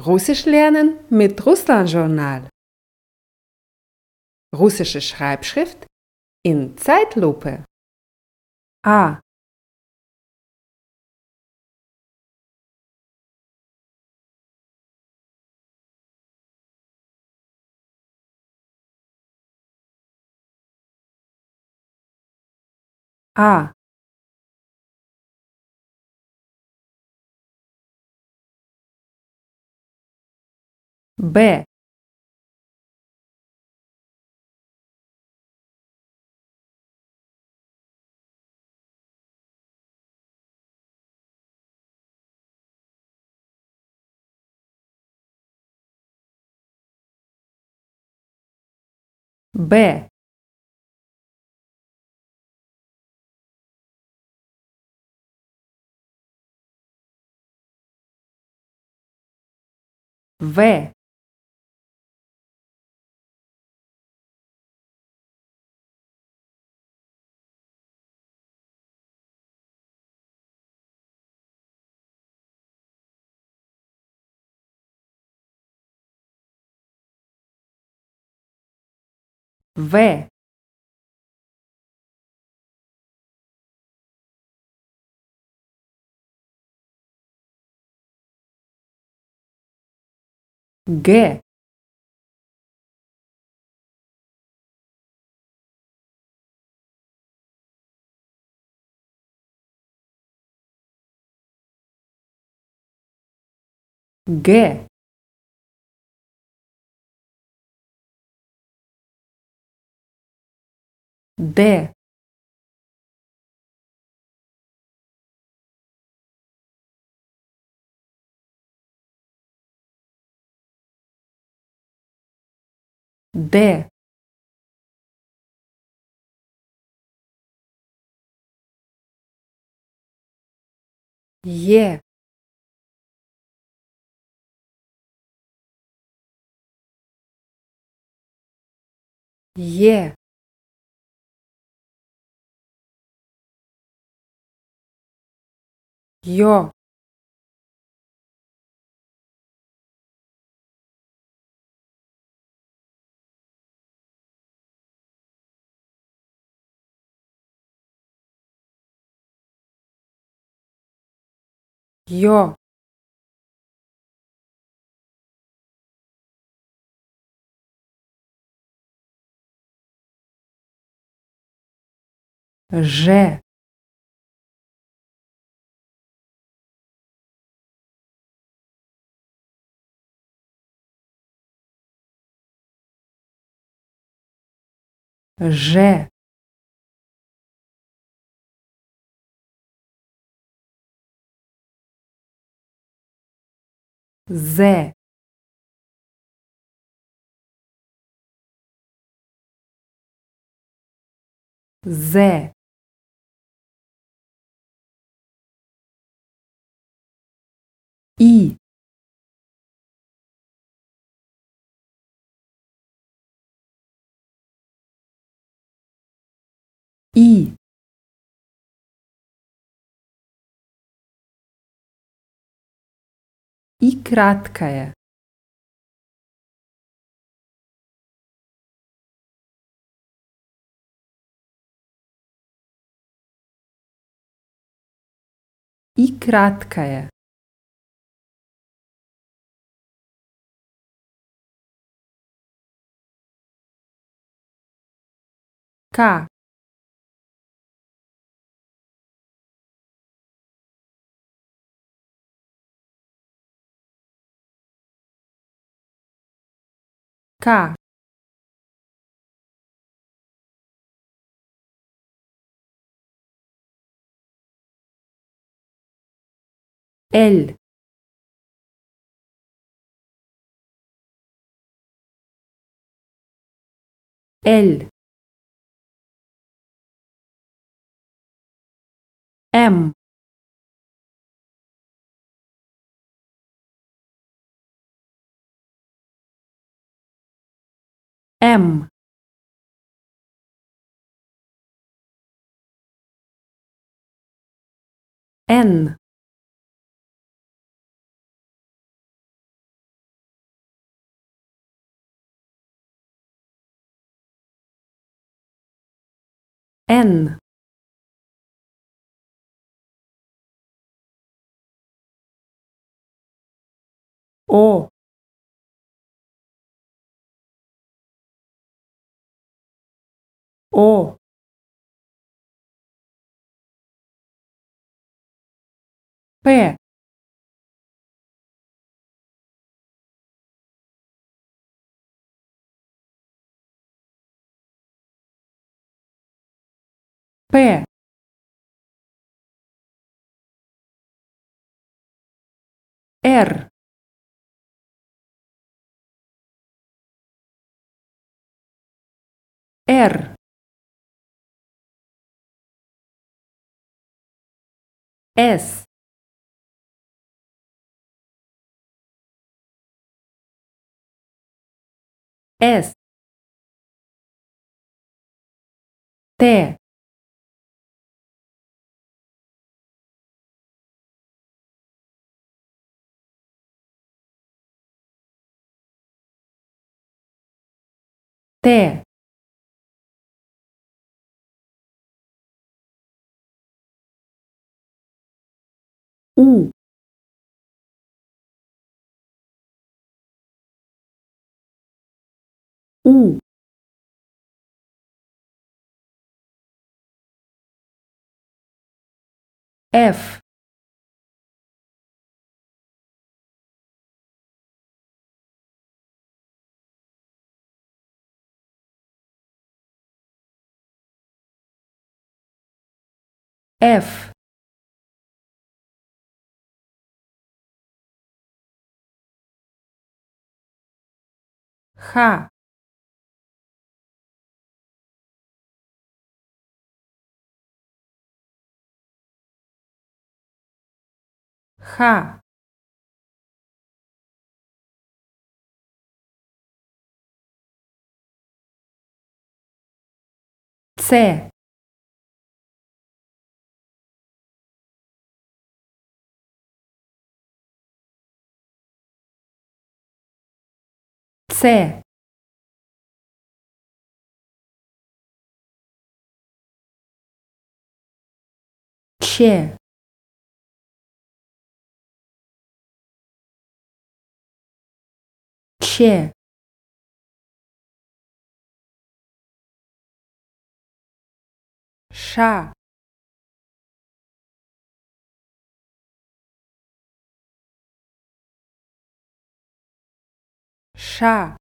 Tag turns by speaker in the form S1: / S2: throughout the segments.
S1: Russisch lernen mit Russlandjournal. Russische Schreibschrift in Zeitlupe. A. А. Б. Б. В. В. Г. Г. Д. Д. Е. Е. Ё. Ё. Ж. Ж. З. З. И. И. И краткое. И краткое. К. K L. L. M. M N. N. O. О! П. П. Р. Р S. S. T. T. U. U. F. F. Х. Х. С С Ч Ч Ша Ша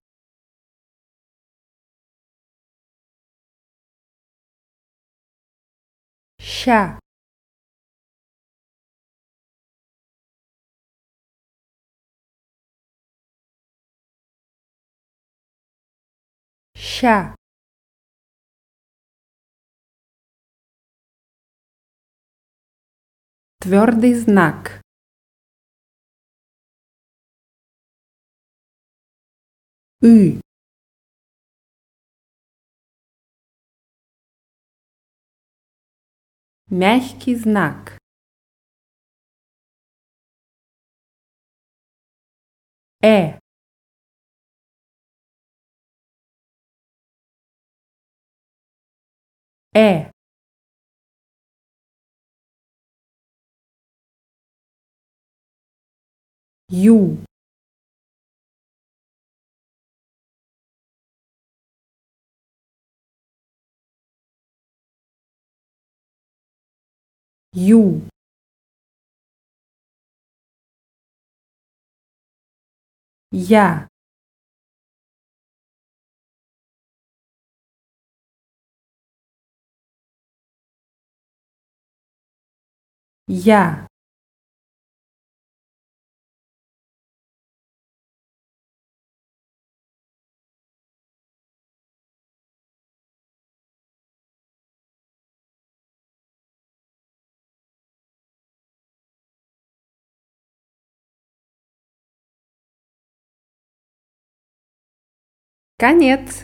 S1: ща. Ща. Твердый знак. Ü. Мягкий знак. Э. Э. Ю. Ю. Я. Я. Конец.